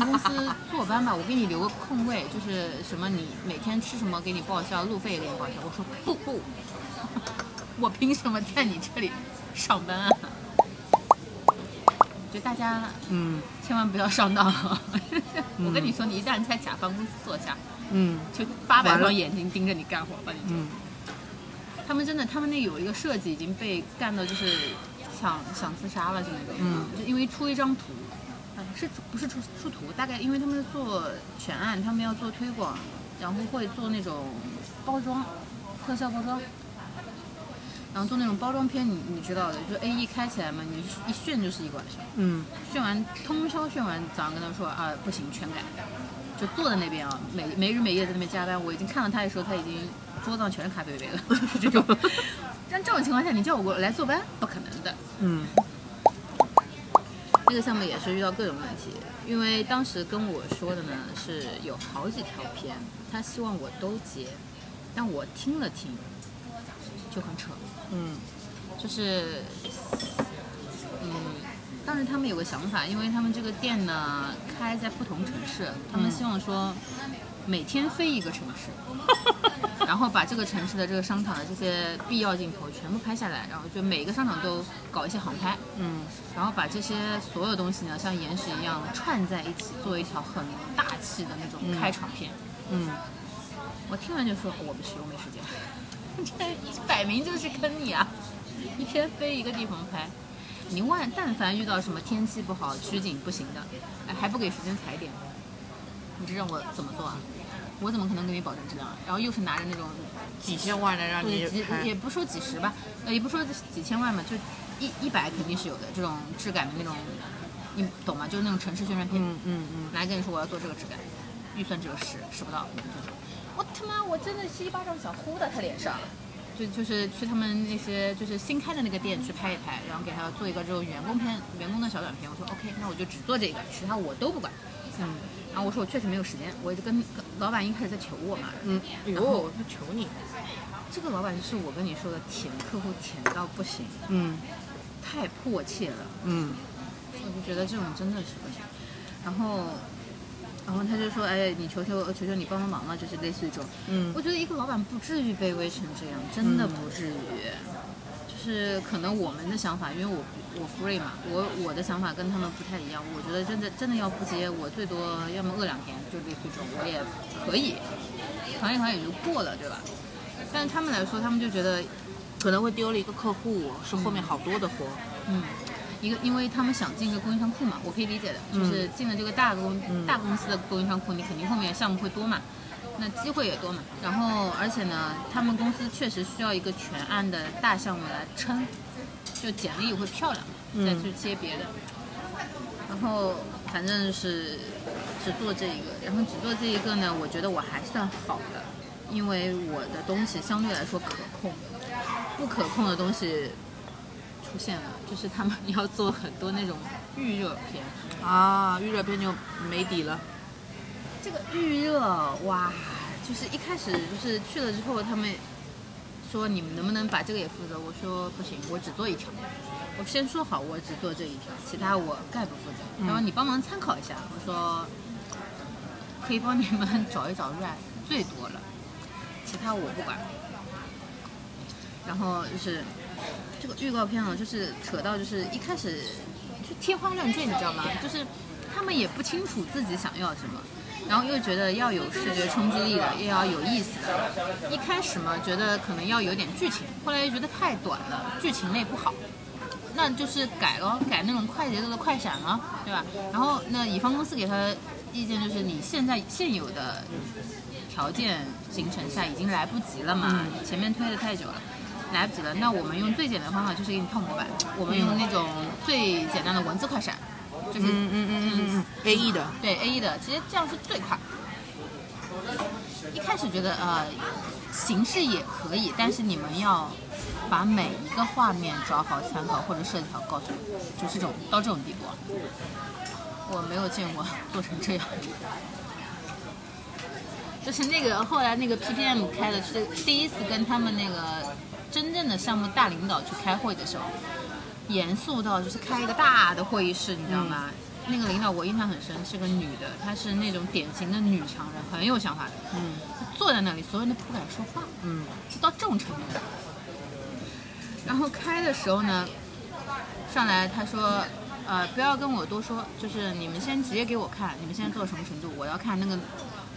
方公司坐班吧，我给你留个空位，就是什么你每天吃什么给你报销，路费也给你报销。我说不不，我凭什么在你这里上班啊？就大家嗯千万不要上当。我跟你说，你一旦在甲方公司坐下，嗯就八百双眼睛盯着你干活，吧你嗯他们真的，他们那有一个设计已经被干到就是想想自杀了，就那种，嗯就因为出一张图，呃是不是出出图？大概因为他们做全案，他们要做推广，然后会做那种包装，特效包装。然后做那种包装片，你你知道的，就 A E 开起来嘛，你一炫就是一个晚上，嗯炫完通宵炫完，早上跟他说啊不行，全改，就坐在那边啊，每没日没夜在那边加班。我已经看到他的时候，他已经桌子上全是咖啡杯了，是这种。但这种情况下，你叫我过来坐班，不可能的。嗯 那个项目也是遇到各种问题，因为当时跟我说的呢是有好几条片，他希望我都接，但我听了听，就很扯。嗯就是，嗯，当时他们有个想法，因为他们这个店呢开在不同城市，他们希望说每天飞一个城市，然后把这个城市的这个商场的这些必要镜头全部拍下来，然后就每一个商场都搞一些航拍，嗯然后把这些所有东西呢像岩石一样串在一起，做一条很大气的那种开场片。嗯我听完就说我不去，我没时间。这摆明就是坑你啊！一天飞一个地方拍，你万但凡遇到什么天气不好、取景不行的，哎还不给时间踩点，你这让我怎么做啊？我怎么可能给你保证质量啊？然后又是拿着那种几千万的让你也不说几十吧，呃也不说几千万嘛，就一一百肯定是有的，这种质感的那种，你懂吗？就是那种城市宣传片。嗯嗯嗯来跟你说我要做这个质感，预算只有十，十不到，就是我他妈我真的是一巴掌想呼到他脸上。就就是去他们那些就是新开的那个店去拍一拍，然后给他做一个这种员工片、员工的小短片。我说 OK，那我就只做这个，其他我都不管。嗯然后我说我确实没有时间，我就跟跟老板一开始在求我嘛。嗯，哎然后呦，他求你，这个老板就是我跟你说的舔客户舔到不行，嗯太迫切了。嗯我就觉得这种真的是不行。然后，然后他就说：“哎，你求求求求你帮帮忙嘛！”就是类似于这种。嗯我觉得一个老板不至于卑微成这样，真的不至于。就是可能我们的想法，因为我我 free 嘛，我我的想法跟他们不太一样。我觉得真的真的要不接，我最多要么饿两天，就类似这种，我也可以，扛一扛也就过了，对吧？但是他们来说，他们就觉得可能会丢了一个客户，是后面好多的活，嗯，一个因为他们想进这个供应商库嘛，我可以理解的，就是进了这个大公、嗯大公司的供应商库，你肯定后面项目会多嘛，那机会也多嘛。然后而且呢，他们公司确实需要一个全案的大项目来撑，就简历会漂亮，嗯再去接别的。然后反正是只做这一个，然后只做这一个呢，我觉得我还算好的，因为我的东西相对来说可控，不可控的东西出现了，就是他们 要做很多那种预热片。啊，预热片就没底了，这个预热哇，就是一开始就是去了之后，他们说你们能不能把这个也负责？我说不行，我只做一条。我先说好，我只做这一条，其他我概不负责。嗯然后你帮忙参考一下，我说可以帮你们找一找 ref 最多了，其他我不管。然后就是这个预告片啊，就是扯到就是一开始就天花乱坠，你知道吗？就是他们也不清楚自己想要什么，然后又觉得要有视觉冲击力的，又要有意思的。一开始嘛，觉得可能要有点剧情，后来又觉得太短了，剧情类不好。那就是改咯，改那种快节奏的快闪了，对吧？然后那乙方公司给他意见就是，你现在现有的条件形成下已经来不及了嘛，前面推的太久了，来不及了。那我们用最简单的方法就是给你套模板，我们用那种最简单的文字快闪，就是嗯嗯嗯嗯嗯，A E 的，对 A E 的，其实这样是最快。一开始觉得呃形式也可以，但是你们要把每一个画面找好参考或者设计好告诉我，就是这种到这种地步，我没有见过做成这样。就是那个后来那个 PPM 开的是第一次跟他们那个真正的项目大领导去开会的时候，严肃到就是开一个大的会议室，你知道吗？那个领导我印象很深，是个女的，她是那种典型的女强人，很有想法的。嗯坐在那里，所有人都不敢说话，嗯就到这种程度。然后开的时候呢，上来他说，呃，不要跟我多说，就是你们先直接给我看，你们现在做到什么程度，我要看那个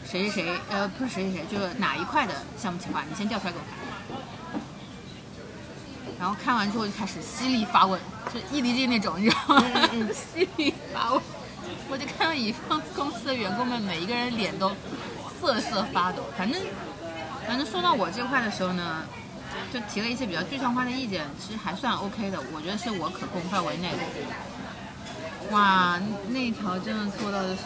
谁谁谁，呃，不是谁谁谁，就是哪一块的项目计划，你先调出来给我看。然后看完之后就开始犀利发问，就 EDG 那种，你知道吗？嗯 犀利发问，我就看到乙方公司的员工们每一个人脸都瑟瑟发抖。反正，反正说到我这块的时候呢，就提了一些比较具象化的意见，其实还算 OK 的，我觉得是我可控范围内的。哇，那一条真的做到就是，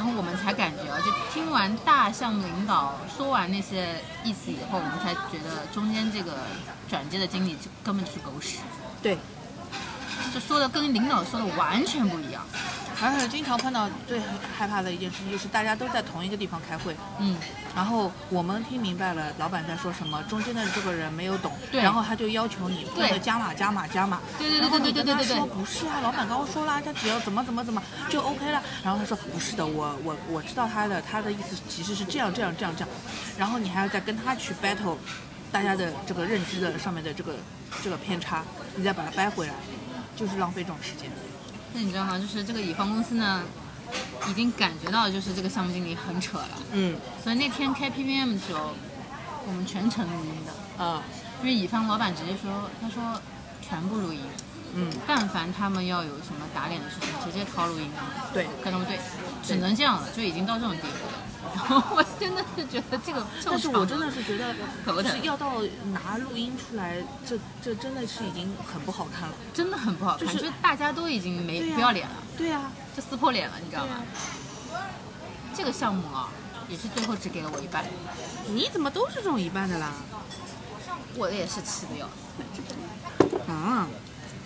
然后我们才感觉啊，就听完大项目领导说完那些意思以后，我们才觉得中间这个转接的经理就根本就是狗屎，对，就说的跟领导说的完全不一样。而且经常碰到最害怕的一件事情就是大家都在同一个地方开会，嗯，然后我们听明白了老板在说什么，中间的这个人没有懂，对然后他就要求你不断的对加码加码加码，对对对对对对对说不是啊，老板刚刚说啦，他只要怎么怎么怎么就 OK 了，然后他说不是的，我我我知道他的他的意思其实是这样这样这样这样，然后你还要再跟他去 battle，大家的这个认知的上面的这个这个偏差，你再把它掰回来，就是浪费这种时间。那你知道吗？就是这个乙方公司呢，已经感觉到就是这个项目经理很扯了，嗯。所以那天开 PPM 的时候，我们全程录音的，啊。因为乙方老板直接说，他说全部录音，嗯，但凡他们要有什么打脸的事情，直接掏录音，对，跟他们对，只能这样了，就已经到这种地步了。我真的是觉得这个，但是我真的是觉得，可不疼就是要到拿录音出来，这这真的是已经很不好看了。真的很不好看，就是大家都已经没、不要脸了，对啊，就撕破脸了，你知道吗？这个项目啊，也是最后只给了我一半，你怎么都是这种一半的啦？我也是气的要死。啊，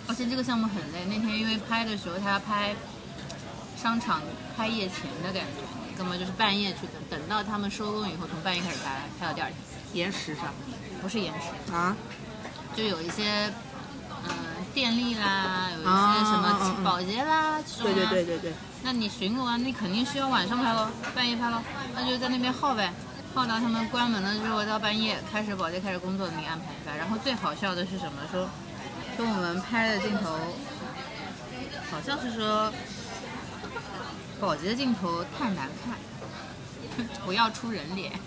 而且这个项目很累，那天因为拍的时候他要拍商场开业前的感觉，根本就是半夜去等，等到他们收工以后，从半夜开始拍，拍到第二天，延时上。不是延时，啊，就有一些嗯、电力啦，有一些啊什么保洁啦这种、啊，对对对对对，那你巡逻啊，你肯定是要晚上拍喽，半夜拍喽，那就在那边耗呗，耗到他们关门了之后，到半夜开始保洁开始工作，你安排一下。然后最好笑的是什么？说说我们拍的镜头，好像是说保洁的镜头太难看，不要出人脸。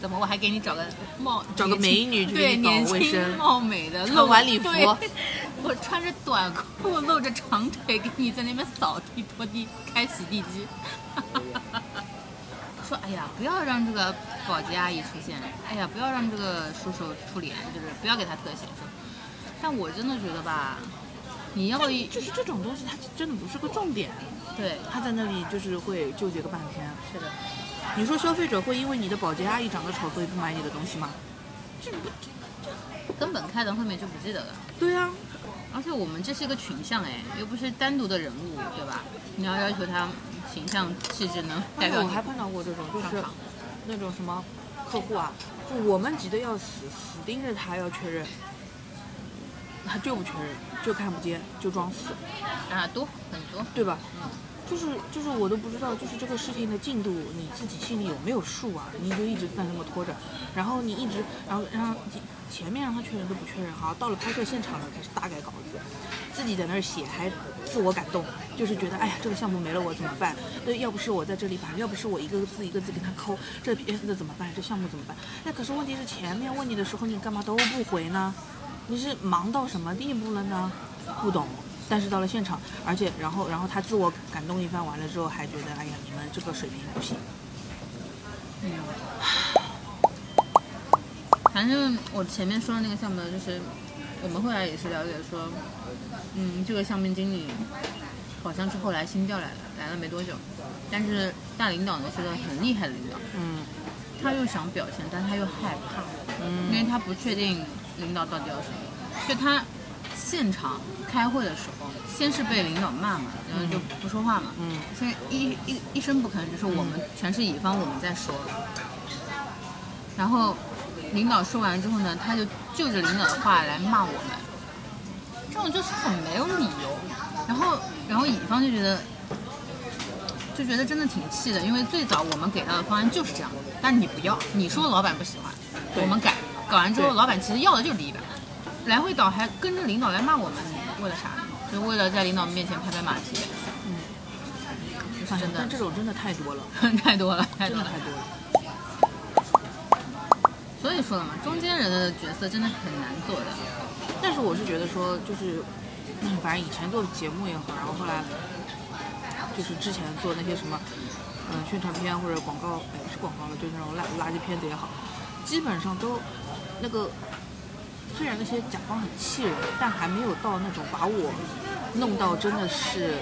怎么我还给你找个貌找个美女去给对年轻貌美的穿露晚礼服 我穿着短裤露着长腿给你在那边扫地拖地开洗地机，说哎呀不要让这个保洁阿姨出现，哎呀不要让这个叔叔出脸，就是不要给他特写。说，但我真的觉得吧，你要一就是这种东西，它真的不是个重点，对他在那里就是会纠结个半天。是的，你说消费者会因为你的保洁阿姨长得丑，所以不买你的东西吗？这不根本开到后面就不记得了。对啊，而且我们这是一个群像哎，又不是单独的人物，对吧？你要要求他形象气质能代表我还碰到过这种，就是。那种什么客户啊，就我们急得要死，死盯着他要确认，他就不确认，就看不见，就装死，啊，多很多。对吧？嗯就是就是我都不知道，就是这个事情的进度你自己心里有没有数啊？你就一直在那么拖着，然后你一直，然后让前面让他确认都不确认，好，到了拍摄现场了开始大改稿子，自己在那儿写还自我感动，就是觉得哎呀这个项目没了我怎么办？对，要不是我在这里把，要不是我一个个字一个字给他抠，这片子怎么办？这项目怎么办？那可是问题是前面问你的时候你干嘛都不回呢？你是忙到什么地步了呢？不懂。但是到了现场，而且然后然后他自我感动一番完了之后，还觉得哎呀你们这个水平不行。嗯，反正我前面说的那个项目呢，就是我们后来也是了解说，嗯，这个项目经理好像是后来新调来的，来了没多久，但是大领导呢是个很厉害的领导，嗯他又想表现，但他又害怕，嗯因为嗯他不确定领导到底要什么，就他现场开会的时候，先是被领导骂嘛，然后就不说话嘛，嗯。现在一一一声不吭，就是我们全是乙方，我们在说。然后领导说完之后呢，他就就着领导的话来骂我们，这种就是很没有理由。然后然后乙方就觉得就觉得真的挺气的，因为最早我们给到的方案就是这样，但你不要，你说老板不喜欢，我们改，搞完之后老板其实要的就是第一版，来回倒还跟着领导来骂我们，为了啥呢？就为了在领导面前拍拍马屁，嗯，就是真的但这种真的太多了，太多了，太多了太。多了。所以说了嘛，中间人的角色真的很难做的。但是我是觉得说，就是，嗯反正以前做节目也好，然后后来就是之前做那些什么，嗯、宣传片或者广告，哎，不是广告了，就是那种垃垃圾片子也好，基本上都那个，虽然那些甲方很气人，但还没有到那种把我弄到真的是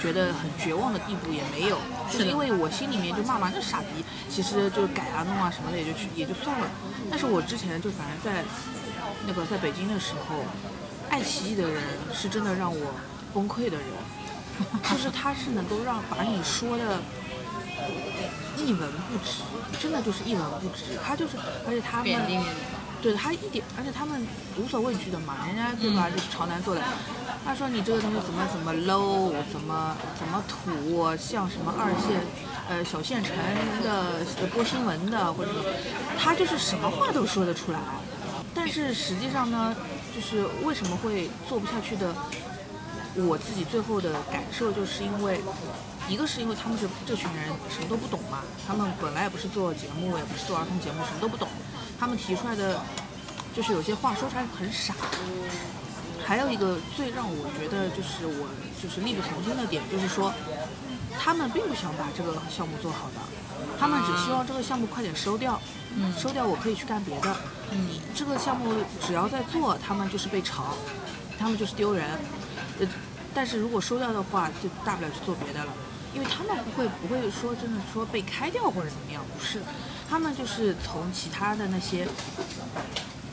觉得很绝望的地步，也没有。就是因为我心里面就骂骂这傻逼，其实就改啊弄啊什么的也就去也就算了。但是我之前就反正在那个在北京的时候，爱奇艺的人是真的让我崩溃的人，就是他是能够让把你说的一文不值，真的就是一文不值。他就是，而且他们对他一点，而且他们无所畏惧的嘛，人家对吧？嗯就是朝南做的。他说你这个东西怎么怎么 low，怎么怎么土，像什么二线，呃小县城的呃播新闻的或者什么，他就是什么话都说得出来。但是实际上呢，就是为什么会做不下去的，我自己最后的感受就是因为，一个是因为他们是这群人什么都不懂嘛，他们本来也不是做节目，也不是做儿童节目，什么都不懂，他们提出来的就是有些话说出来很傻。还有一个最让我觉得就是我就是力不从心的点，就是说，他们并不想把这个项目做好的，他们只希望这个项目快点收掉，嗯收掉我可以去干别的。嗯，这个项目只要在做，他们就是被嘲，他们就是丢人。呃，但是如果收掉的话，就大不了去做别的了，因为他们不会不会说真的说被开掉或者怎么样，不是，他们就是从其他的那些，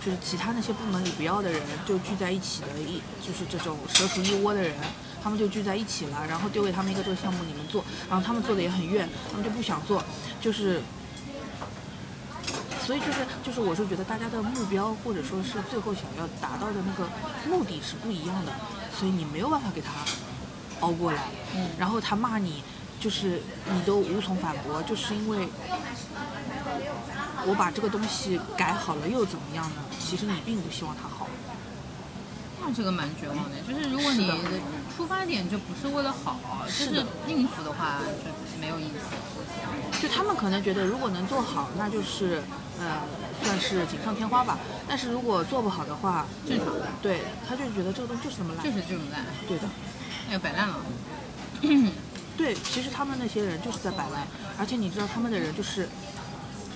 就是其他那些部门里不要的人就聚在一起的一，就是这种蛇鼠一窝的人。他们就聚在一起了，然后丢给他们一个这个项目，你们做，然后他们做的也很怨，他们就不想做，就是所以就是就是，我是觉得大家的目标或者说是最后想要达到的那个目的是不一样的，所以你没有办法给他熬过来。嗯然后他骂你，就是你都无从反驳，就是因为我把这个东西改好了又怎么样呢？其实你并不希望他好。那这个蛮绝望的。就是如果你出发点就不是为了好，就是应付的话，就没有意思。就他们可能觉得，如果能做好，那就是呃算是锦上添花吧。但是如果做不好的话，正常的，对他就觉得这个东西就是这么烂。就是这么烂，对的。哎呦摆烂了。对，其实他们那些人就是在摆烂，而且你知道他们的人就是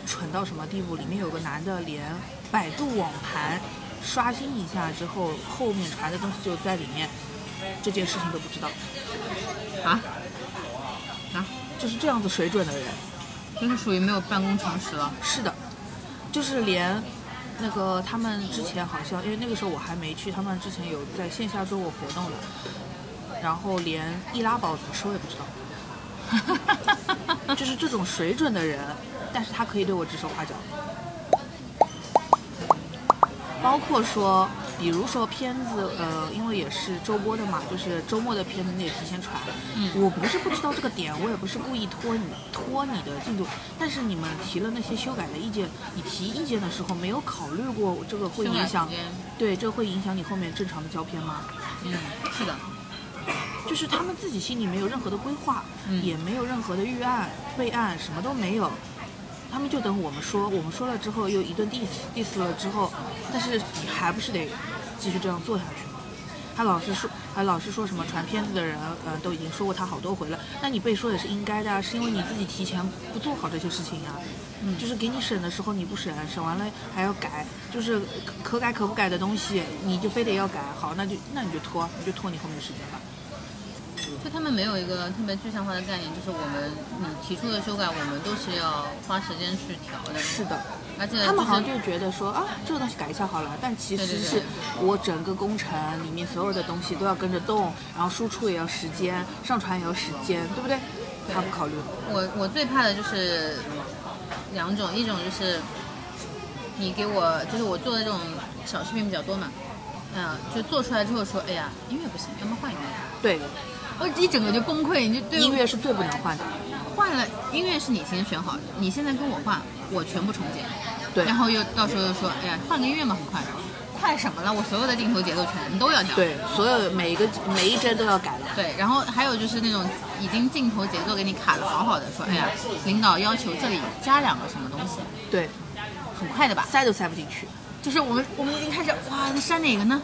蠢到什么地步？里面有个男的连百度网盘刷新一下之后，后面传的东西就在里面，这件事情都不知道，啊啊，就是这样子水准的人。就是属于没有办公常识了。是的，就是连那个他们之前好像，因为那个时候我还没去，他们之前有在线下做过活动的，然后连易拉宝怎么收也不知道，就是这种水准的人，但是他可以对我指手画脚，包括说，比如说片子，呃，因为也是周播的嘛，就是周末的片子你也提前传。嗯我不是不知道这个点，我也不是故意拖你拖你的进度，但是你们提了那些修改的意见，你提意见的时候没有考虑过这个会影响对，这会影响你后面正常的交片吗？嗯，是的，就是他们自己心里没有任何的规划，嗯也没有任何的预案、备案，什么都没有。他们就等我们说，我们说了之后又一顿 diss diss 了之后，但是你还不是得继续这样做下去吗？他老是说，还老是说什么传片子的人，呃，都已经说过他好多回了。那你被说也是应该的啊，是因为你自己提前不做好这些事情呀、嗯就是给你审的时候你不审，审完了还要改，就是可可改可不改的东西，你就非得要改，好，那就那你就拖，你就拖你后面的时间吧。就他们没有一个特别具象化的概念，就是我们你提出的修改，我们都是要花时间去调的。是的，而且他们好像就就觉得说啊，这个东西改一下好了，但其实是我整个工程里面所有的东西都要跟着动，然后输出也要时间，上传也要时间，对不对？他不考虑。我我最怕的就是两种，一种就是你给我就是我做的这种小视频比较多嘛，嗯、就做出来之后说，哎呀，音乐不行，要么换一个。对，我一整个就崩溃，你就对音乐是最不能换的。换了音乐是你先选好的，你现在跟我换，我全部重剪。对然后又到时候又说，哎呀，换个音乐嘛，很快的。快什么了？我所有的镜头节奏全都要调。对，所有每一个每一帧都要改了。对，然后还有就是那种已经镜头节奏给你卡的好好的，说，哎呀，领导要求这里加两个什么东西，对，很快的吧？塞都塞不进去。就是我们我们已经开始哇，那删哪个呢？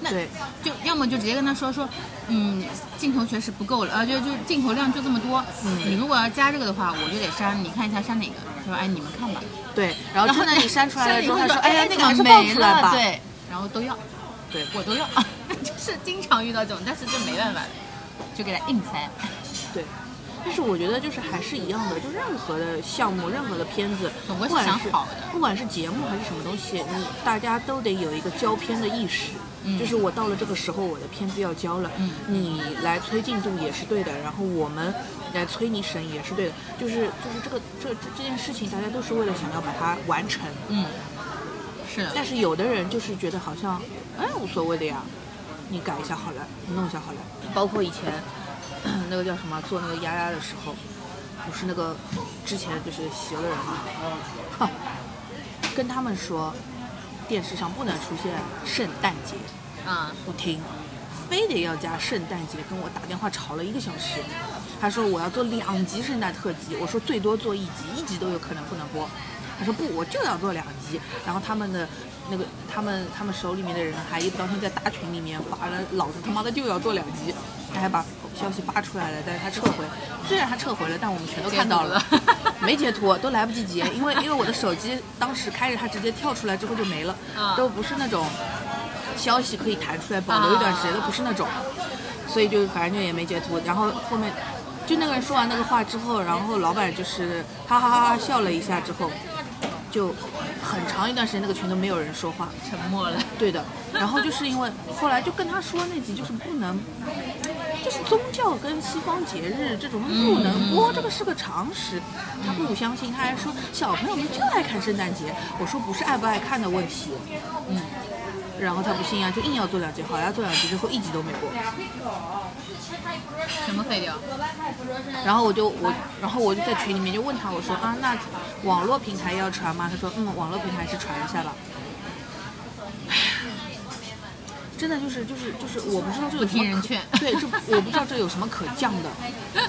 那对就要么就直接跟他说说，嗯，镜头确实不够了，呃，就就镜头量就这么多，嗯你如果要加这个的话，我就得删，你看一下删哪个？他说，哎，你们看吧。对，然后真的然你删出来了之后，他说，哎呀，那个还是放没出来吧。了对，然后都要，对 我都要，就是经常遇到这种，但是这没办法，就给他硬塞。对，但是我觉得就是还是一样的，就任何的项目、任何的片子，总归是不管是想好的不管是节目还是什么东西，你大家都得有一个交片的意识。嗯。就是我到了这个时候，我的片子要交了，嗯。你来催进度也是对的，然后我们来催你审也是对的，就是就是这个这这这件事情，大家都是为了想要把它完成。嗯，是。的，但是有的人就是觉得好像，哎，无所谓的呀，你改一下好了，你弄一下好了。包括以前那个叫什么做那个丫丫的时候，不是那个之前就是邪恶人嘛，哈，跟他们说电视上不能出现圣诞节，啊，不听，非得要加圣诞节，跟我打电话吵了一个小时。他说我要做两集圣诞特辑，我说最多做一集，一集都有可能不能播。他说不，我就要做两集。然后他们的那个他们他们手里面的人还一不当天在大群里面发了，老子他妈的就要做两集，他还把消息发出来了，但是他撤回。虽然他撤回了，但我们全都看到了截，没截图，都来不及截，因为因为我的手机当时开着，它直接跳出来之后就没了，啊都不是那种消息可以弹出来保留一段时间，都不是那种，所以就反正就也没截图。然后后面就那个人说完那个话之后，然后老板就是哈哈哈哈笑了一下之后，就很长一段时间那个群都没有人说话。沉默了。对的，然后就是因为后来就跟他说那集就是不能，就是宗教跟西方节日这种不能播，这个是个常识。他不相信，他还说小朋友们就爱看圣诞节。我说不是爱不爱看的问题，嗯，然后他不信啊，就硬要做两集，好呀，做两集之后一集都没播。什么废掉。然后我就我，然后我就在群里面就问他，我说啊，那网络平台要传吗？他说嗯，网络平台是传一下吧。真的就是就是就是，我不知道这有什么可不听人劝对，这我不知道这有什么可犟的，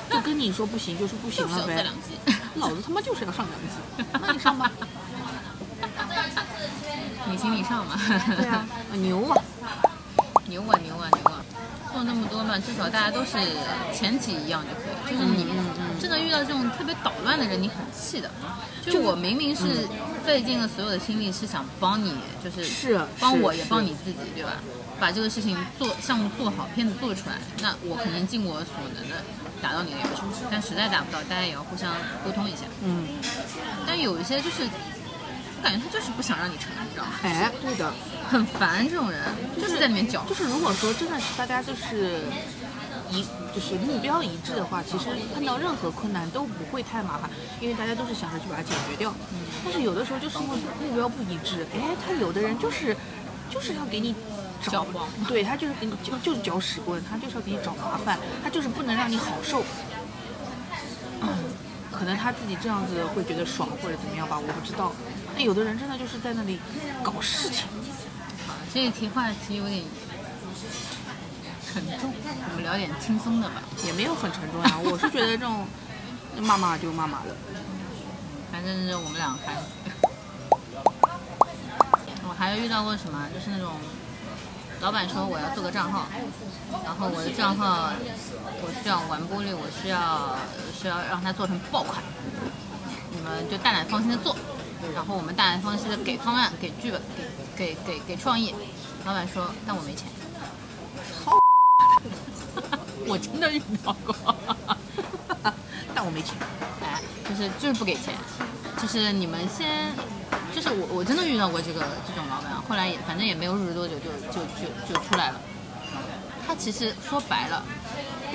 就跟你说不行就是不行了呗。老子他妈就是要上两集，那你上吧。你行你上嘛。对啊，牛啊。牛啊牛啊牛啊！做那么多嘛，至少大家都是前提一样就可以。就是你真的遇到这种特别捣乱的人，你很气的。就我明明是费尽了所有的心力，是想帮你，就是是帮我也帮你自己，对吧？把这个事情做项目做好，片子做出来，那我肯定尽我所能的达到你的要求。但实在达不到，大家也要互相沟通一下。嗯，但有一些就是，我感觉他就是不想让你成，你知道吗？哎，对的。很烦这种人，就是在里面搅。就是如果说真的是大家就是一就是目标一致的话，其实碰到任何困难都不会太麻烦，因为大家都是想着去把它解决掉。但是有的时候就是因为目标不一致，哎，他有的人就是就是要给你搅黄对他就是给你就就是搅屎棍，他就是要给你找麻烦，他就是不能让你好受。嗯 可能他自己这样子会觉得爽或者怎么样吧，我不知道。那有的人真的就是在那里搞事情。这一题话题有点沉重，我们聊点轻松的吧。也没有很沉重啊、我是觉得这种骂骂就骂骂了。反正是我们俩还，我还遇到过什么，就是那种老板说我要做个账号，然后我的账号我需要完播率，我需要需要让它做成爆款，你们就大胆放心的做，然后我们大胆放心的给方案、给剧本、给给给给创意。老板说，但我没钱。我真的遇到过。但我没钱。哎，就是就是不给钱，就是你们先，就是我我真的遇到过这个这种老板，后来也反正也没有入职多久就就就就出来了。他其实说白了，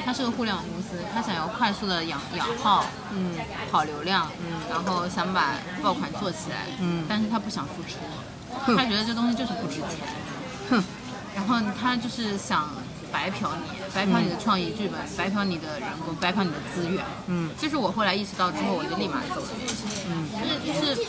他是个互联网公司，他想要快速的养养号，嗯跑流量，嗯然后想把爆款做起来，嗯。但是他不想付出，他觉得这东西就是不值钱，哼，然后他就是想白嫖你，白嫖你的创意剧本，白嫖你的人工，白嫖你的资源。嗯。这是我后来意识到之后，我就立马走了。嗯。就是就是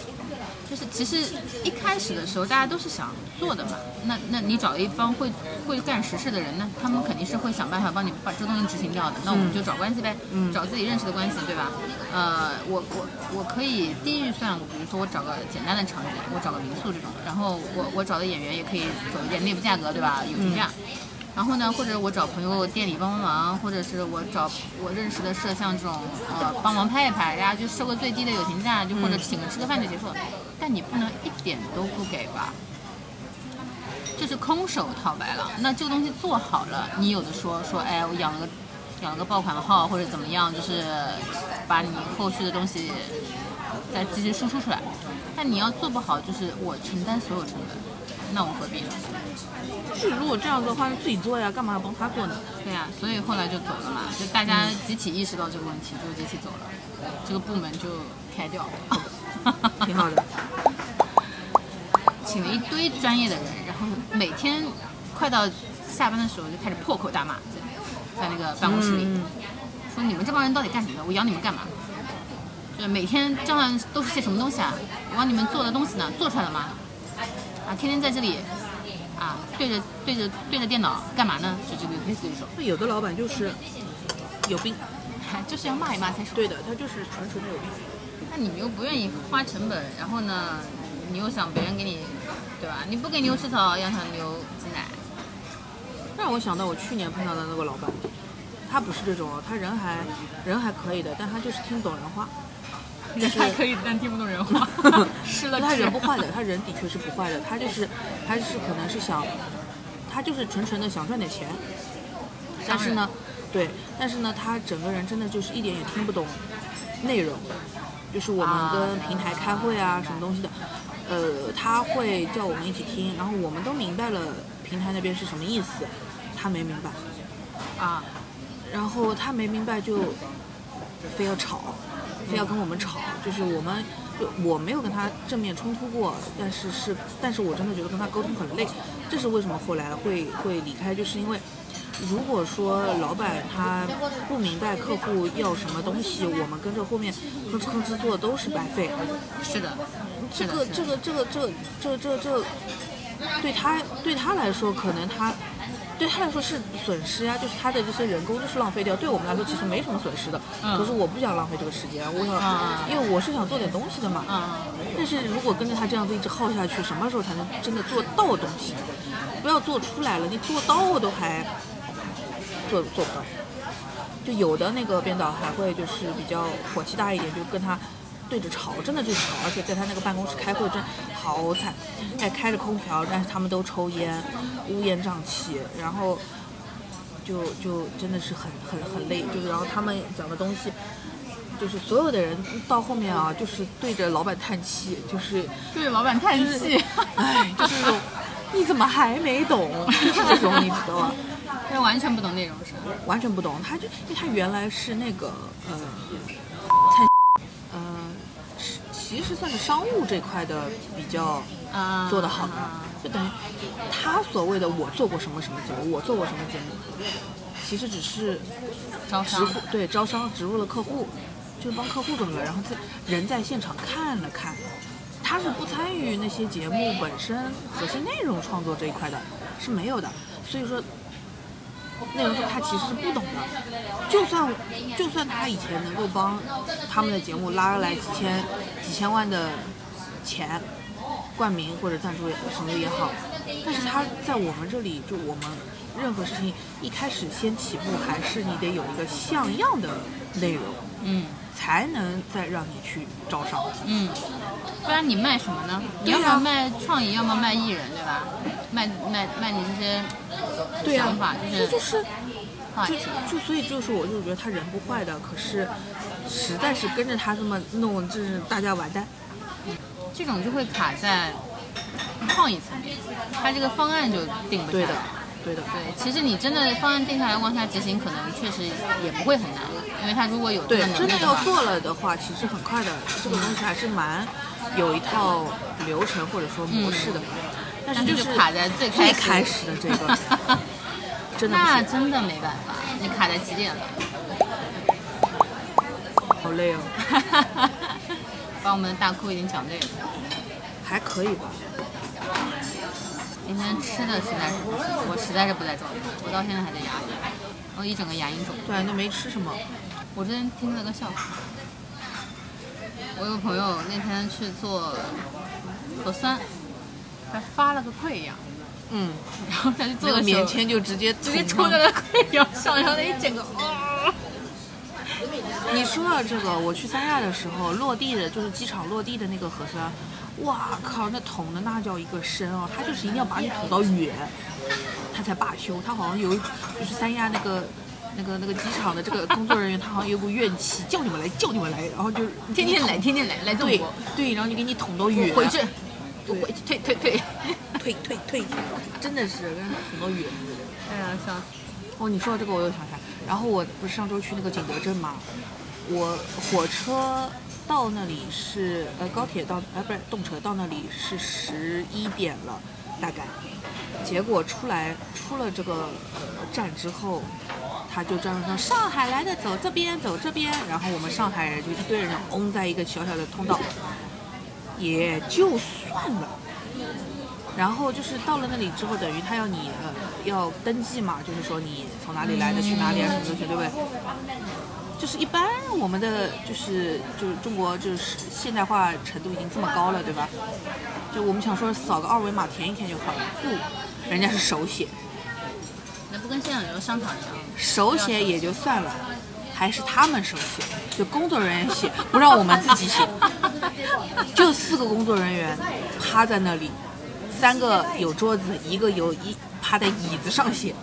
就是，其实一开始的时候大家都是想做的嘛。那那你找一帮会会干实事的人呢，他们肯定是会想办法帮你把这东西执行掉的。那我们就找关系呗，嗯找自己认识的关系，对吧？呃，我我我可以低预算，比如说我找个简单的场景，我找个民宿这种，然后我我找的演员也可以走一点内部价格，对吧？友情价。然后呢，或者我找朋友店里帮帮忙，或者是我找我认识的摄像这种呃帮忙拍一拍，大家就收个最低的友情价，就或者请个吃个饭就结束了。但你不能一点都不给吧？就是空手套白狼。那这个东西做好了，你有的说说，哎，我养了个养了个爆款号或者怎么样，就是把你后续的东西再继续输出出来。但你要做不好，就是我承担所有成本，那我何必呢？就是如果这样子的话，自己做呀，干嘛要帮他做呢？对呀、所以后来就走了嘛，就大家集体意识到这个问题，就集体走了，这个部门就开掉了，挺好的。请了一堆专业的人，然后每天快到下班的时候就开始破口大骂，在在那个办公室里、嗯说你们这帮人到底干什么的？我养你们干嘛？就是每天这样都是些什么东西啊？我帮你们做的东西呢，做出来了吗？啊，天天在这里啊，对着对着对着电脑干嘛呢？就这个类似于说，那有的老板就是有病，就是要骂一骂才爽。对的，他就是纯纯的有病。那你们又不愿意花成本，然后呢，你又想别人给你，对吧？你不给牛吃草，要想牛挤奶。让我想到我去年碰到的那个老板，他不是这种哦，他人还人还可以的，但他就是听不懂人话。人还可以，但听不懂人话，是了他人不坏的，他人的确是不坏的，他就是他是可能是想，他就是纯纯的想赚点钱，但是呢，对，但是呢，他整个人真的就是一点也听不懂内容，就是我们啊跟平台开会啊什么东西的，呃，他会叫我们一起听，然后我们都明白了平台那边是什么意思，他没明白，啊，然后他没明白就非要吵，非要跟我们吵，就是我们就我没有跟他正面冲突过，但是是，但是我真的觉得跟他沟通很累，这是为什么后来会会离开，就是因为。如果说老板他不明白客户要什么东西，我们跟着后面吭哧吭哧做都是白费。是的，这个是的，这个这个这个这这这，对他对他来说，可能他对他来说是损失呀，就是他的这些人工就是浪费掉。对我们来说其实没什么损失的，嗯可是我不想浪费这个时间，我想，嗯因为我是想做点东西的嘛。嗯，但是如果跟着他这样子一直耗下去，什么时候才能真的做到东西？不要做出来了，你做到都还做做不到。就有的那个编导还会就是比较火气大一点，就跟他对着吵，真的就是吵，而且在他那个办公室开会真好惨，还开着空调，但是他们都抽烟，乌烟瘴气，然后就就真的是很很很累，就是然后他们讲的东西。就是所有的人到后面啊，就是对着老板叹气，就是对老板叹气，哎，就是那种，你怎么还没懂？就是这种，你知道吗？他完全不懂内容是吧？完全不懂。他就因为他原来是那个呃，其实算是商务这块的比较啊，做得好的就等于他所谓的我做过什么什么节目，我做过什么节目，其实只是招商对招商植入了客户，就是帮客户做了，然后在人在现场看了看，他是不参与那些节目本身核心内容创作这一块的，是没有的。所以说，内容这块其实是不懂的。就算就算他以前能够帮他们的节目拉来几千几千万的钱，冠名或者赞助什么也好，但是他在我们这里，就我们任何事情一开始先起步，还是你得有一个像样的内容，嗯才能再让你去招商。嗯，不然你卖什么呢？你要么卖创意，要么卖艺人，对吧？卖卖卖你这些对、想法，就是就是就。就所以就是我就觉得他人不坏的，可是实在是跟着他这么弄，就是大家完蛋。这种就会卡在创意层面，它这个方案就定不下对的来。，对的。对，其实你真的方案定下来往下执行，可能确实也不会很难，因为他如果有真的要做了的话，其实很快的。这个东西还是蛮有一套流程或者说模式的。但是就是卡在最最开开始的这个，真的，那真的没办法，你卡在几点了？好累哦，把我们的大哭已经讲累了。还可以吧。今天吃的实在是不行，我实在是不在状态，我到现在还在牙龈，我一整个牙龈肿。对，那没吃什么。我之前听了个笑话，我有个朋友那天去做核酸，还发了个溃疡，嗯，然后他就做那个棉签就直接直接捅上冲着那溃疡上，然后那一整个啊，你说到这个，我去三亚的时候，落地的就是机场落地的那个核酸，哇靠，那捅的那叫一个深哦，他就是一定要把你捅到远，他才罢休。他好像有，就是三亚那个那个那个机场的这个工作人员，他好像有股怨气，叫你们来，叫你们来，然后就是天天来，天天来，来中对国，对，然后就给你捅到远，回去，对回去，退退退。退退 退，真的是让他捅到远。哎呀，笑死！哦，你说到这个，我又想起来。然后我不是上周去那个景德镇嘛，我火车到那里是呃高铁到呃不是动车到那里是十一点了，大概。结果出来出了这个呃站之后，他就专门说上海来的走这边走这边，然后我们上海人就一堆人拥在一个小小的通道，也就算了。然后就是到了那里之后，等于他要你呃要登记嘛，就是说你从哪里来的，去哪里啊，什么东西，对不对？就是一般我们的就是就是中国就是现代化程度已经这么高了，对吧？就我们想说扫个二维码填一填就好了，不，人家是手写，不跟现在的商场一样？手写也就算了，还是他们手写，就工作人员写，不让我们自己写，就四个工作人员趴在那里，三个有桌子，一个有一趴在椅子上写。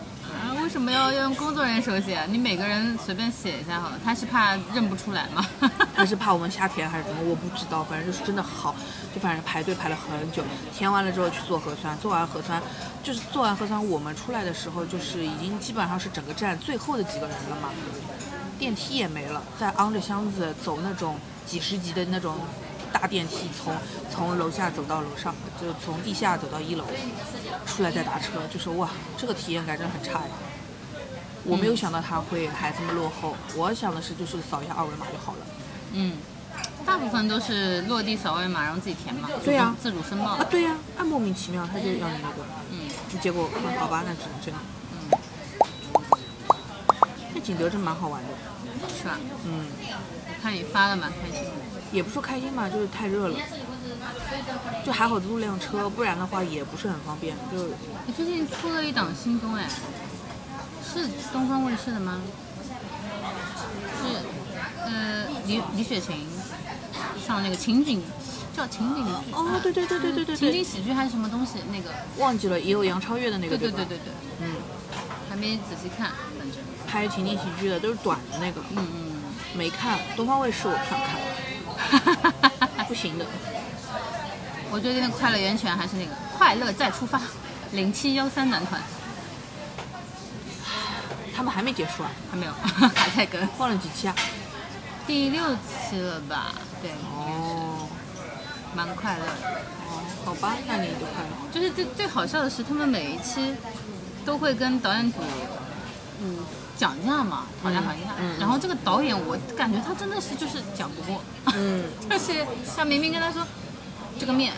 为什么要用工作人员手写？你每个人随便写一下好了。他是怕认不出来吗？他是怕我们瞎填还是怎么？我不知道，反正就是真的好，就反正排队排了很久，填完了之后去做核酸，做完核酸，就是做完核酸，我们出来的时候就是已经基本上是整个站最后的几个人了嘛，电梯也没了，再昂着箱子走那种几十级的那种大电梯，从从楼下走到楼上，就从地下走到一楼，出来再打车，就是哇，这个体验感真的很差呀。我没有想到它会还这么落后，我想的是就是扫一下二维码就好了。嗯，大部分都是落地扫二维码，然后自己填嘛。对呀自主申报啊，。对呀、啊，莫名其妙他就要你那个，嗯结果嗯好吧，那只能这样。嗯，那景德镇蛮好玩的，是吧？嗯，我看你发的蛮开心的。也不说开心吧，就是太热了，就还好租辆车，不然的话也不是很方便。就你最近出了一档新综哎，是东方卫视的吗？是，呃，李李雪琴上那个情景，叫情景剧。哦，对对对对对对情景，喜剧还是什么东西？那个，忘记了，也有杨超越的那个？对对对对对，嗯，还没仔细看，反正，拍情景喜剧的都是短的那个，嗯嗯没看。东方卫视我看看，嗯。不行的。我最近的快乐源泉还是那个快乐再出发，零七幺三男团他们还没结束啊？还没有，还在跟 放了几期啊？第六期了吧？对，哦，蛮快乐的。哦，好吧，那你就快乐。就是最最好笑的是，他们每一期都会跟导演组嗯讲价嘛，讨价还价。然后这个导演，我感觉他真的是就是讲不过，嗯，就是他明明跟他说这个面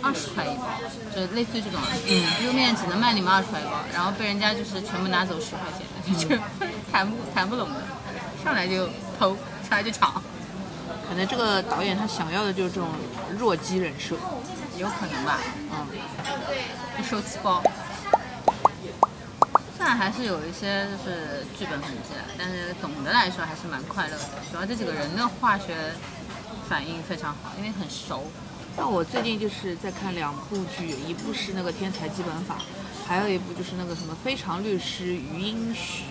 二十块一包，就类似于这种，嗯，这个面只能卖你们二十块一包，然后被人家就是全部拿走十块钱，就谈不谈不拢的，上来就偷，上来就抢，可能这个导演他想要的就是这种弱鸡人设。有可能吧，嗯，一收七包。虽然还是有一些就是剧本痕迹，但是总的来说还是蛮快乐的。主要这几个人的化学反应非常好，因为很熟。那我最近就是在看两部剧，一部是那个《天才基本法》，还有一部就是那个什么《非常律师余英徐》，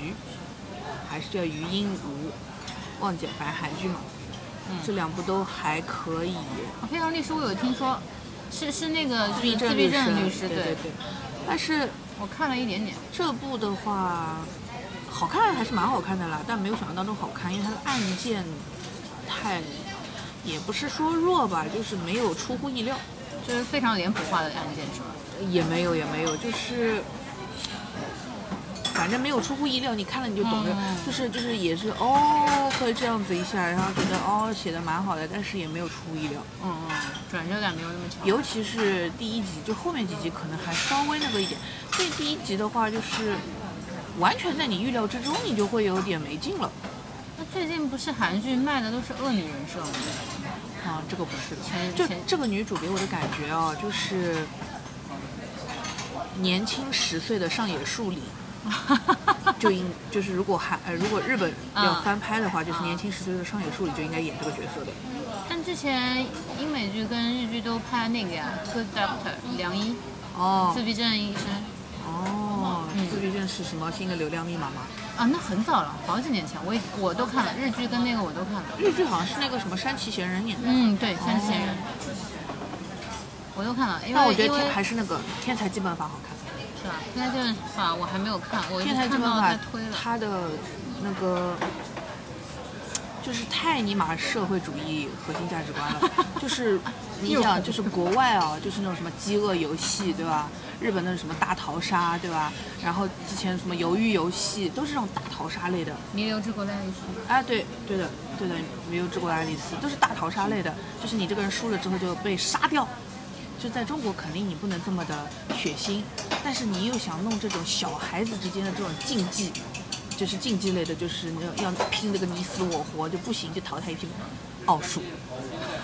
还是叫余英吴，忘记了，反正韩剧嘛。嗯这两部都还可以。啊非常律师我有听说，是是那个自闭症自闭症律律师，对对对。但是我看了一点点。这部的话，好看还是蛮好看的啦，但没有想象当中好看，因为它的案件太，也不是说弱吧，就是没有出乎意料。就是非常脸谱化的案件是吧？也没有也没有，就是反正没有出乎意料，你看了你就懂的，嗯就是就是也是哦会这样子一下，然后觉得哦写的蛮好的，但是也没有出乎意料。嗯嗯，转折感没有那么强。尤其是第一集，就后面几集可能还稍微那个一点。所以第一集的话，就是完全在你预料之中，你就会有点没劲了。那最近不是韩剧卖的都是恶女人设吗？啊，这个不是的，就这个女主给我的感觉啊，就是年轻十岁的上野树里，就应就是如果韩呃如果日本要嗯翻拍的话，就是年轻十岁的上野树里就应该演这个角色的。但之前英美剧跟日剧都拍那个呀，《Good Doctor》良医，哦自闭症医生哦，嗯自闭症是什么新的流量密码吗？啊，那很早了，好几年前，我也我都看了日剧跟那个我都看了。日剧好像是那个什么山崎贤人演的。嗯，对，山崎贤人，我都看了，因为但我觉得还是那个《天才基本法》好看，是吧？天才基本法我还没有看，我《一天才基看到本法推》了。它的那个就是太尼玛社会主义核心价值观了，就是你 想，就是国外啊，就是那种什么饥饿游戏，对吧？日本的什么大逃杀，对吧？然后之前什么鱿鱼游戏，都是这种大逃杀类的。弥留之国的爱丽丝，啊，对，对的，对的，没有治过爱丽丝，都是大逃杀类的，就是你这个人输了之后就被杀掉。就在中国肯定你不能这么的血腥，但是你又想弄这种小孩子之间的这种竞技，就是竞技类的，就是要要拼这个你死我活，就不行就淘汰一批奥数。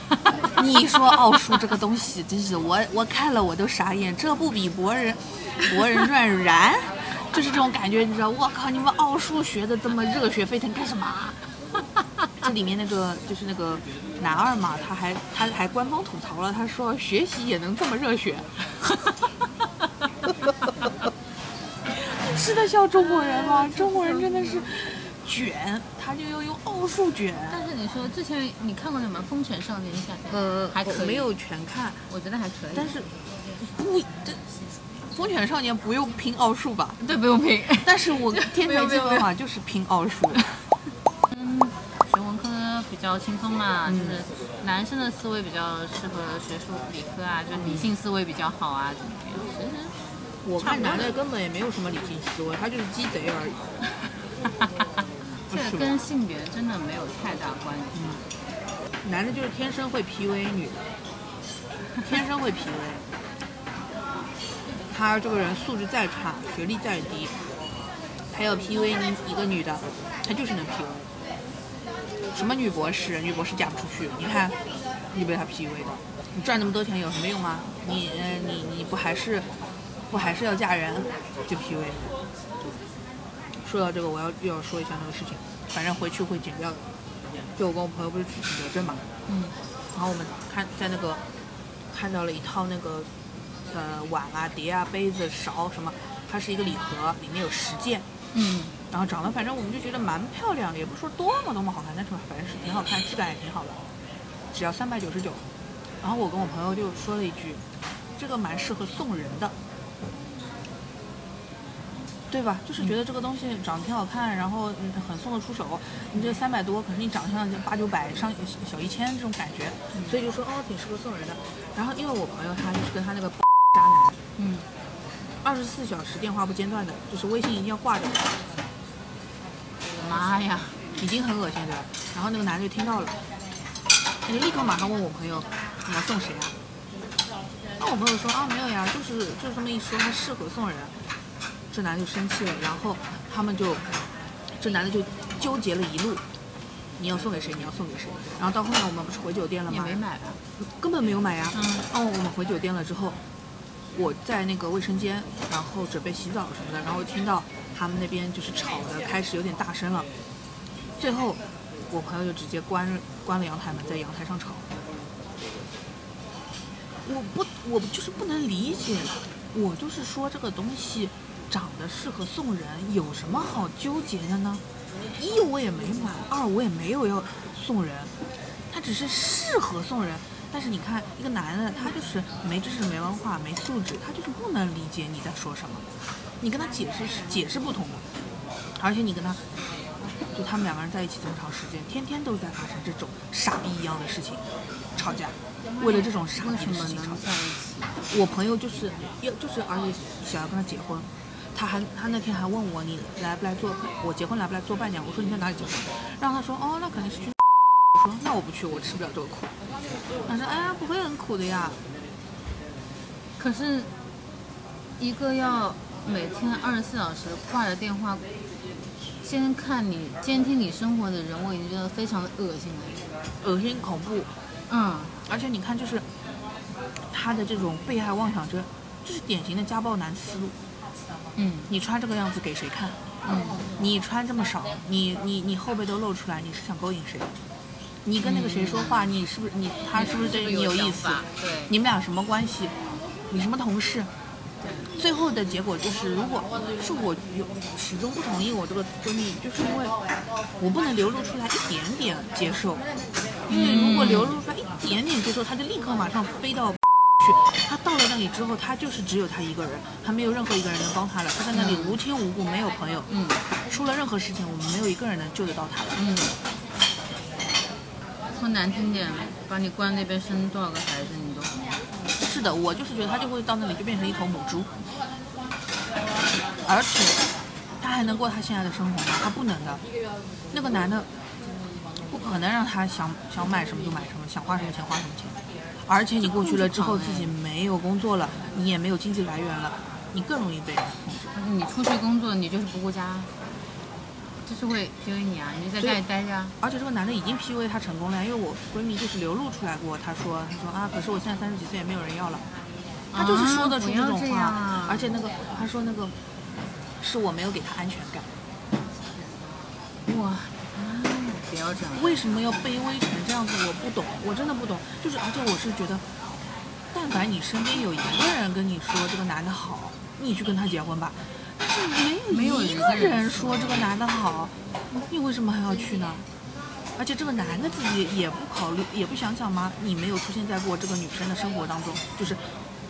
你说奥数这个东西，真是我我看了我都傻眼，这不比博人博人传燃？就是这种感觉，你知道？我靠，你们奥数学的这么热血沸腾干什么？这里面那个就是那个男二嘛，他还他还官方吐槽了，他说学习也能这么热血，是在笑中国人吗？中国人真的是卷，他就要用奥数卷。但是你说之前你看过什么《风犬少年下》？呃还可以没有全看，我觉得还可以。但是不这风犬少年不用拼奥数吧？对，不用拼。但是我天才基本法就是拼奥数。嗯，学文科比较轻松嘛，嗯就是男生的思维比较适合学术理科啊，就理性思维比较好啊，怎么样？其实我看男的根本也没有什么理性思维，他就是鸡贼而已。这个跟性别真的没有太大关系。男的就是天生会 PUA 女的，天生会 PUA。他这个人素质再差，学历再低，他要 PUA 你一个女的，他就是能 PUA。什么女博士，女博士嫁不出去，你看你被他 PUA 的，你赚那么多钱有什么用吗？你呃你你不还是不还是要嫁人，就 PUA 你。说到这个，我要又要说一下那个事情，反正回去会剪掉的。就我跟我朋友不是去景德镇嘛，嗯，然后我们看在那个看到了一套那个呃碗啊、碟啊、杯子、勺什么，它是一个礼盒，里面有十件，嗯，然后长得反正我们就觉得蛮漂亮的，也不是说多么多么好看，但是反正是挺好看，质感也挺好的，只要三百九十九。然后我跟我朋友就说了一句，这个蛮适合送人的。对吧？就是觉得这个东西长得挺好看，然后嗯很送得出手。你这三百多，可是你长相就八九百上小一千这种感觉，所以就说哦挺适合送人的。然后因为我朋友他就是跟他那个渣男，嗯，二十四小时电话不间断的，就是微信一定要挂着，妈呀，已经很恶心对吧？然后那个男的就听到了，他就立刻马上问我朋友你要送谁啊？那我朋友说啊没有呀，就是就是这么一说，他适合送人。这男的就生气了，然后他们就，这男的就纠结了一路，你要送给谁？你要送给谁？然后到后面我们不是回酒店了吗？也没买吧？根本没有买呀。嗯哦，我们回酒店了之后，我在那个卫生间，然后准备洗澡什么的，然后听到他们那边就是吵的开始有点大声了。最后，我朋友就直接关关了阳台门，在阳台上吵。我不，我就是不能理解，我就是说这个东西长得适合送人，有什么好纠结的呢？一我也没买，二我也没有要送人，他只是适合送人。但是你看，一个男的，他就是没知识、没文化、没素质，他就是不能理解你在说什么。你跟他解释是解释不通的，而且你跟他，就他们两个人在一起这么长时间，天天都在发生这种傻逼一样的事情，吵架。为了这种傻逼的事情吵架在一起？我朋友就是要就是，而且想要跟他结婚，他还他那天还问我你来不来做我结婚来不来做伴娘？我说你在哪里结婚？然后他说哦那肯定是去。我说那我不去，我吃不了这个苦。他说哎呀不会很苦的呀。可是，一个要每天二十四小时挂着电话，先看你监听你生活的人，我已经觉得非常的恶心了。恶心恐怖，嗯，而且你看就是他的这种被害妄想症，就是典型的家暴男思路。嗯你穿这个样子给谁看？嗯，你穿这么少，你你你后背都露出来，你是想勾引谁？你跟那个谁说话，你是不是你他是不是对你有意思？对，你们俩什么关系？你什么同事？最后的结果就是，如果是我有始终不同意我这个闺蜜，就是因为我不能流露出来一点点接受，因为如果流露出来一点点接受，她就立刻马上飞到去。她到了那里之后，他就是只有他一个人，他没有任何一个人能帮他了。他在那里无亲无故，没有朋友，嗯出了任何事情，我们没有一个人能救得到他了。嗯。说难听点，把你关那边生多少个孩子，你都是的，我就是觉得他就会到那里就变成一头母猪，而且他还能过他现在的生活吗？他不能的。那个男的不可能让他想想买什么就买什么，想花什么钱花什么钱。而且你过去了之后，自己没有工作了，你也没有经济来源了，你更容易被人控制。你出去工作，你就是不顾家，就是会 PUA 你啊，你就在家里待着啊。而且这个男的已经 PUA 她成功了，因为我闺蜜就是流露出来过，她说她说啊，可是我现在三十几岁也没有人要了，她就是说得出这种话，啊而且那个她说那个是我没有给她安全感，哇，哎为什么要卑微成这样子？我不懂，我真的不懂。就是而且我是觉得，但凡你身边有一个人跟你说这个男的好，你去跟他结婚吧。但是没有没有一个人说这个男的好，你为什么还要去呢？而且这个男的自己也不考虑，也不想想吗？你没有出现在过这个女生的生活当中，就是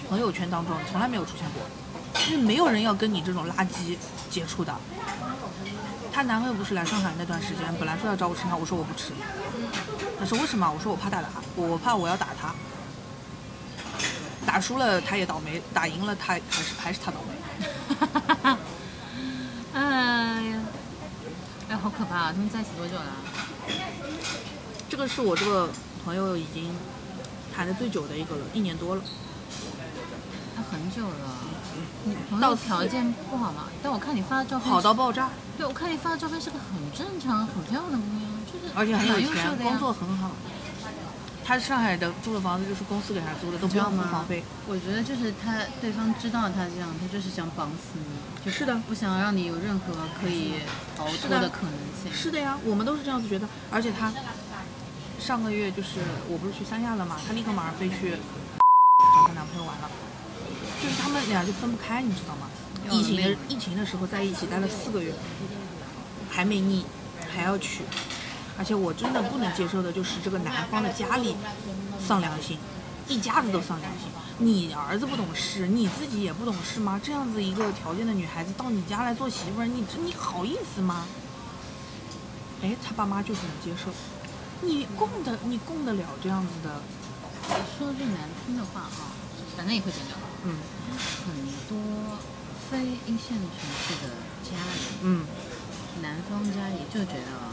朋友圈当中，从来没有出现过，就是没有人要跟你这种垃圾接触的。她男朋友不是来上海那段时间，本来说要找我吃饭，我说我不吃。他说为什么？我说我怕打他，我怕我要打他。打输了他也倒霉，打赢了他还是还是他倒霉。哎呀，哎，好可怕啊！他们在一起多久了？这个是我这个朋友已经谈的最久的一个了，一年多了。他很久了。你朋友条件不好嘛？但我看你发的照片，好到爆炸，对，我看你发的照片是个很正常、很漂亮的姑娘，就是而且很有钱，工作很好。他上海的租的房子就是公司给他租的，都不要付房费。？我觉得就是他对方知道他这样，他就是想绑死你，就是的不想让你有任何可以逃脱的可能性。是的呀，我们都是这样子觉得。而且他上个月就是我不是去三亚了嘛，他立刻马上飞去找她男朋友玩了，就是他们俩就分不开，你知道吗？疫情的疫情的时候在一起待了四个月，还没腻，还要娶。而且我真的不能接受的就是这个男方的家里丧良心，一家子都丧良心。你儿子不懂事，你自己也不懂事吗？这样子一个条件的女孩子到你家来做媳妇儿，你你好意思吗？哎，他爸妈就是能接受，你供得你供得了这样子的，说句难听的话啊，反正也会剪掉。嗯很多非一线城市的家里，嗯，男方家里就觉得啊，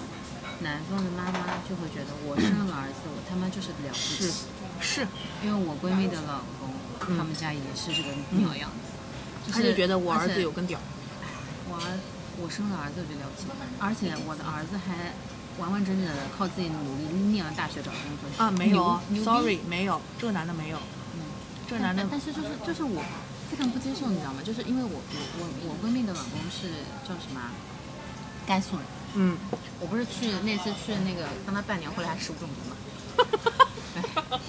男方的妈妈就会觉得我生了个儿子，我他妈就是了不起。是，因为我闺蜜的老公，嗯。他们家也是这个鸟样子，他就觉得我儿子有根屌，我儿，我生了儿子我就了不起，而且我的儿子还完完整整的靠自己努力念了大学找工作。啊，没有，sorry，没有，这个男的没有，嗯，这个男的但但是就是就是我非常不接受，你知道吗？就是因为我我我我闺蜜的老公是叫什么啊？甘肃人，嗯，我不是去那次去那个当他伴娘，后来还食物中毒嘛。哎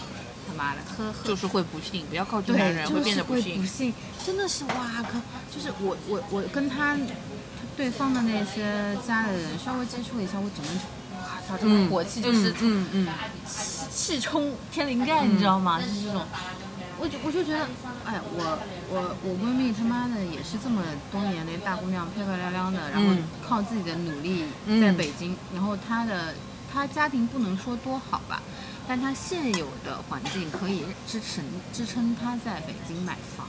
他妈的，喝喝就是会不幸，不要靠近对，男人会变得不会幸不。幸，真的是哇靠！就是我我我跟他对方的那些家里人稍微接触一下，我整个人就哇操，这个火气就是嗯嗯气气冲天灵盖，你知道吗？就是这种，我就我就觉得，哎，我我我闺蜜他妈的也是这么多年的大姑娘，漂漂亮亮的，然后嗯靠自己的努力嗯在北京，然后她的她家庭不能说多好吧，但她现有的环境可以支持支撑她在北京买房，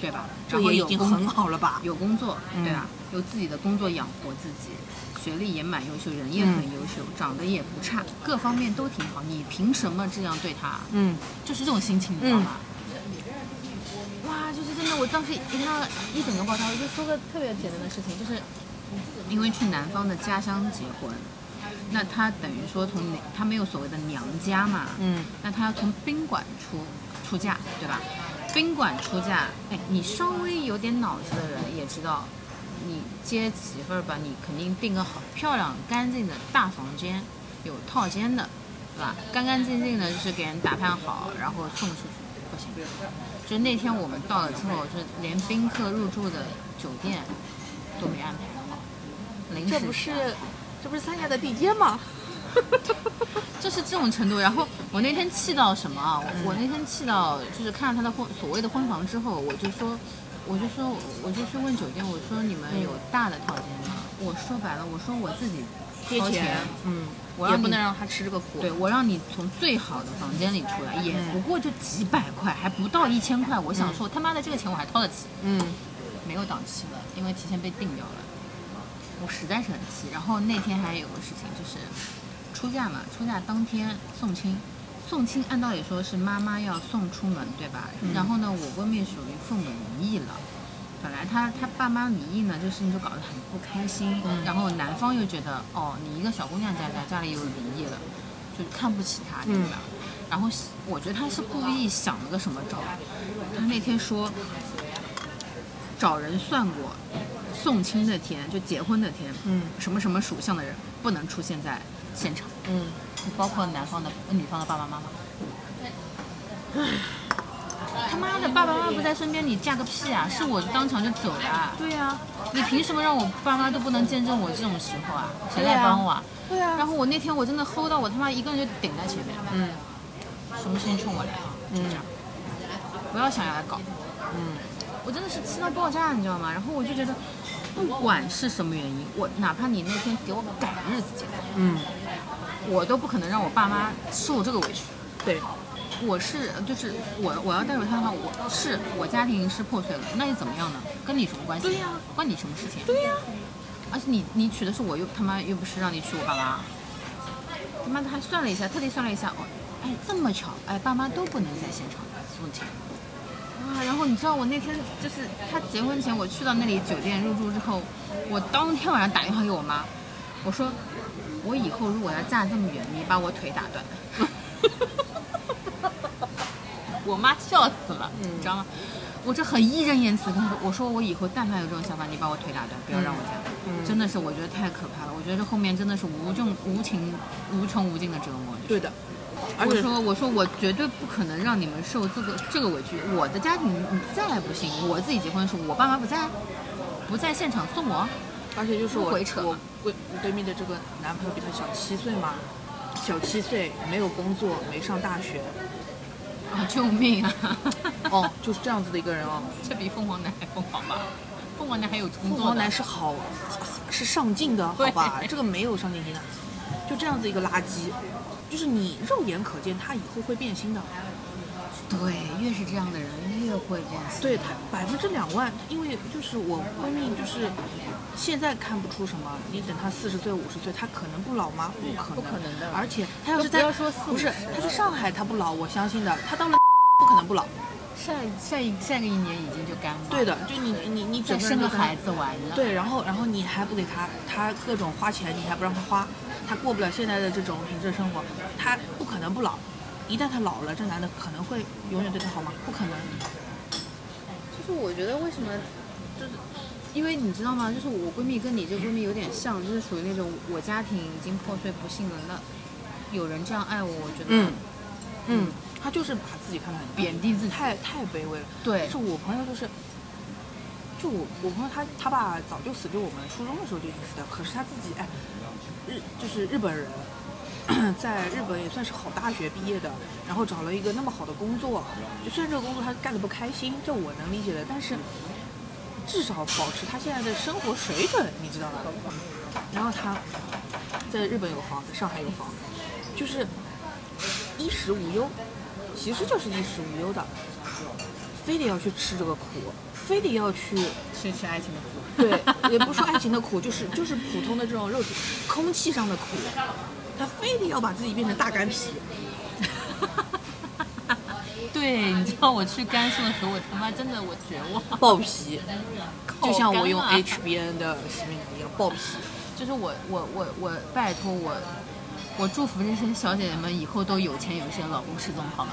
对吧？这也已经很好了吧？有工作，嗯对吧？有自己的工作养活自己，学历也蛮优秀，人也很嗯优秀，长得也不差，各方面都挺好。你凭什么这样对他？嗯就是这种心情，你知道吗？哇，就是真的，我当时一整个爆炸，我就说个特别简单的事情，就是因为去男方的家乡结婚，那他等于说从他没有所谓的娘家嘛，嗯那他要从宾馆出出嫁，对吧？宾馆出嫁，哎，你稍微有点脑子的人也知道，你接媳妇儿吧，你肯定订个好漂亮、干净的大房间，有套间的，对吧？干干净净的，就是给人打扮好，然后送出去，不行。就那天我们到了之后，就连宾客入住的酒店都没安排好，临时这不是 这不是三亚的地接吗？就是这种程度。然后我那天气到什么啊？我我那天气到就是看到他的婚所谓的婚房之后，我就说，我就说，我就去问酒店，我说你们有大的套间吗？我说白了，我说我自己掏钱，嗯，我也不能让他吃这个苦。对我让你从最好的房间里出来，也不过就几百块，还不到一千块。我想说，他妈的这个钱我还掏得起。嗯没有档期了，因为提前被定掉了。我实在是很气。然后那天还有个事情，就是出嫁嘛，出嫁当天送亲，送亲按道理说是妈妈要送出门，对吧？嗯然后呢，我闺蜜属于父母离异了。本来她她爸妈离异呢，这事情就搞得很不开心。嗯然后男方又觉得，哦，你一个小姑娘家家家里又离异了，就看不起她，对吧？然后我觉得他是故意想了个什么招，他那天说找人算过，送亲那天就结婚那天，嗯什么什么属相的人不能出现在现场，嗯，包括男方的、女方的爸爸妈妈。他妈的，爸爸妈妈不在身边，你嫁个屁啊！是我当场就走了啊。对呀、你凭什么让我爸妈都不能见证我这种时候啊？谁来帮我啊？对啊、然后我那天我真的齁到我他妈一个人就顶在前面，嗯什么事情冲我来啊？就这样，不要想要来搞。嗯我真的是气到爆炸，你知道吗？然后我就觉得，不管是什么原因，我哪怕你那天给我改日子结婚，嗯，我都不可能让我爸妈受这个委屈。对，我是就是我我要带入他的话，我是我家庭是破碎了，那又怎么样呢？跟你什么关系？对呀关你什么事情？对呀、而且你你娶的是我，又他妈又不是让你娶我爸妈，他妈的还算了一下，特地算了一下，哦，哎这么巧，哎爸妈都不能在现场送亲。啊，然后你知道我那天就是他结婚前，我去到那里酒店入住之后，我当天晚上打电话给我妈，我说我以后如果要嫁这么远，你把我腿打断。我妈笑死了，嗯你知道吗？我这很义正言辞地跟她说，我说我以后但凡有这种想法，你把我腿打断，不要让我嫁。嗯真的是我觉得太可怕了，我觉得这后面真的是无穷无情无穷无尽的折磨。就是对的，我说我说我绝对不可能让你们受这个这个委屈。我的家庭你再不行，我自己结婚的时候我爸妈不在，不在现场送我，而且就是我我闺闺蜜的这个男朋友比她小七岁嘛，小七岁没有工作，没上大学，啊救命啊！哦，就是这样子的一个人哦。这比凤凰男还疯狂吧？凤凰男还有工作的凤凰男。是好是上进的，好吧？这个没有上进心的，就这样子一个垃圾，就是你肉眼可见他以后会变心的。对，越是这样的人越会这样。对他百分之两万，因为就是我闺蜜，就是现在看不出什么，你等她四十岁、五十岁，她可能不老吗？不可能，不可能的而且她要是在不要说四不是她在上海，她不老，我相信的。她到了 不可能不老。晒晒一下个一年已经就干了。对的，就你你你再生个孩子完了。对，然后然后你还不给他，他各种花钱，你还不让他花，他过不了现在的这种品质生活，他不可能不老。一旦他老了，这男的可能会永远对他好吗？不可能。就是我觉得为什么，就是因为你知道吗？就是我闺蜜跟你这闺蜜有点像，就是属于那种我家庭已经破碎不幸了，那有人这样爱我，我觉得嗯嗯，他就是把自己看得很，贬低自己。太太卑微了。对但是我朋友就是，就我我朋友他他爸早就死，就我们初中的时候就已经死掉，可是他自己哎，日就是日本人。在日本也算是好大学毕业的，然后找了一个那么好的工作，就虽然这个工作他干得不开心，这我能理解的，但是至少保持他现在的生活水准，你知道吧？然后他在日本有房子，上海有房子，就是衣食无忧，其实就是衣食无忧的，非得要去吃这个苦，非得要去吃吃爱情的苦。对，也不说爱情的苦，就是就是普通的这种肉体、空气上的苦，他非得要把自己变成大干皮。对，你知道我去甘肃的时候，我他妈真的我绝望，爆皮，就像我用 HBN 的洗面奶一样爆皮。就是我我我我拜托我，我祝福这些小姐姐们以后都有钱有闲，老公失踪，好吗？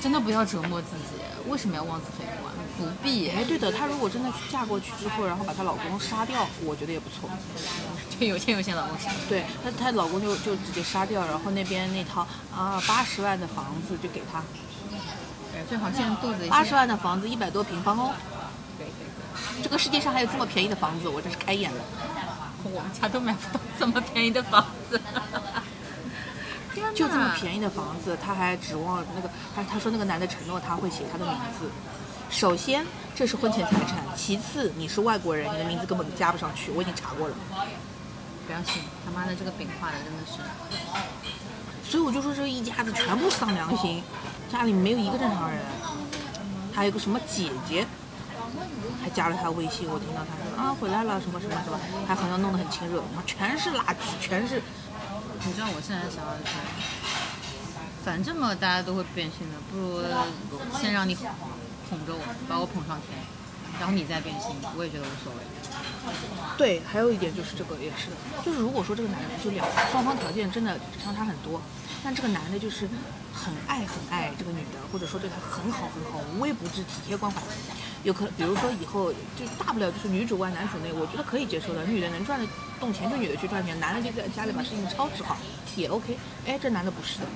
真的不要折磨自己，为什么要妄自菲薄啊？不必，哎，对的，她如果真的嫁过去之后，然后把她老公杀掉，我觉得也不错。就有钱有闲，老公失踪。对，她她老公就就直接杀掉，然后那边那套啊八十万的房子就给她，对，最好现在肚子八十万的房子一百多平方哦。可以可以这个世界上还有这么便宜的房子，我真是开眼了。我们家都买不到这么便宜的房子。就这么便宜的房子，他还指望那个他他说那个男的承诺他会写他的名字。首先，这是婚前财产；其次，你是外国人，你的名字根本加不上去，我已经查过了。不要信，他妈的这个饼画的真的是，所以我就说这一家子全部丧良心，家里没有一个正常人。还有个什么姐姐，还加了他微信，我听到他说啊回来了什么什么什么，还好像弄得很亲热，妈全是垃圾，全是。你知道我现在想要的是，反正嘛大家都会变心的，不如先让你捧着我，把我捧上天，然后你再变心，我也觉得无所谓。对，还有一点就是这个也是，就是如果说这个男的就两双方条件真的相差很多，但这个男的就是很爱很爱这个女的，或者说对她很好很好，无微不至，体贴关怀，有可比如说以后就大不了就是女主外男主内，我觉得可以接受的，女的能赚得动钱就女的去赚钱，男的就在家里把事情操持好也 OK。哎，这男的不是的，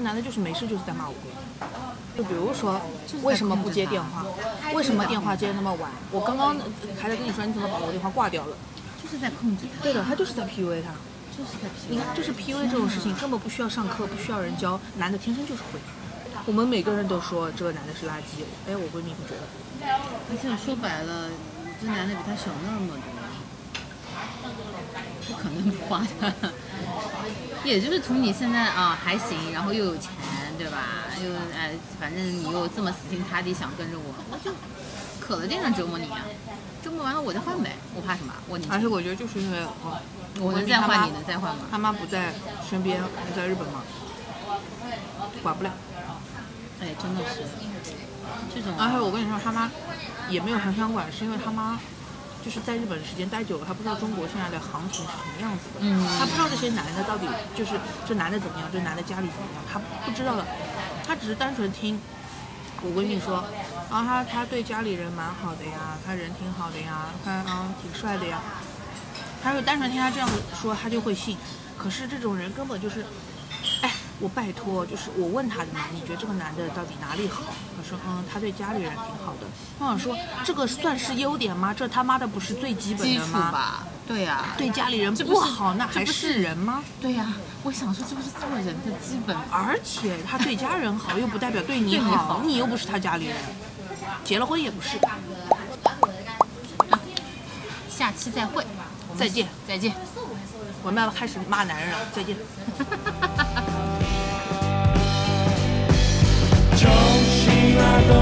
这男的就是没事就是在骂我闺蜜。就比如说，为什么不接电话？为什么电话接得那么晚？我刚刚还在跟你说，你怎么把我电话挂掉了？就是在控制他，对的，他就是在 PUA 他。就是在你看，就是 PUA 这种事情根本不需要上课，不需要人教，男的天生就是会。我们每个人都说这个男的是垃圾，哎，我闺蜜不觉得。而且说白了，这男的比他小那么多，不可能不花的。也就是图你现在啊还行，然后又有钱，对吧？又哎，反正你又这么死心塌地想跟着我，我就可了劲的折磨你啊！折磨完了我再换呗，我怕什么？我而且我觉得就是因为哦，我能再换，你能再换吗？他妈不在身边，不在日本吗，管不了。哎，真的是这种。而且我跟你说，他妈也没有很想管，是因为他妈就是在日本时间待久了，他不知道中国现在的行情是什么样子的，嗯。他不知道这些男的到底就是这男的怎么样，这男的家里怎么样，他不知道的，他只是单纯听我闺蜜说，啊，他他对家里人蛮好的呀，他人挺好的呀，他啊挺帅的呀，他就单纯听他这样子说，他就会信。可是这种人根本就是，哎，我拜托，就是我问他的嘛，你觉得这个男的到底哪里好？他说，嗯，他对家里人挺好的。我想说，这个算是优点吗？这他妈的不是最基本的吗？吧？对呀、对家里人不好，那还不是是人吗？对呀、我想说这不是做人的基本而且他对家人好，又不代表对你对你好，你又不是他家里人，结了婚也不是。下期再会，再见，再见。我们要开始骂男人了，再见。una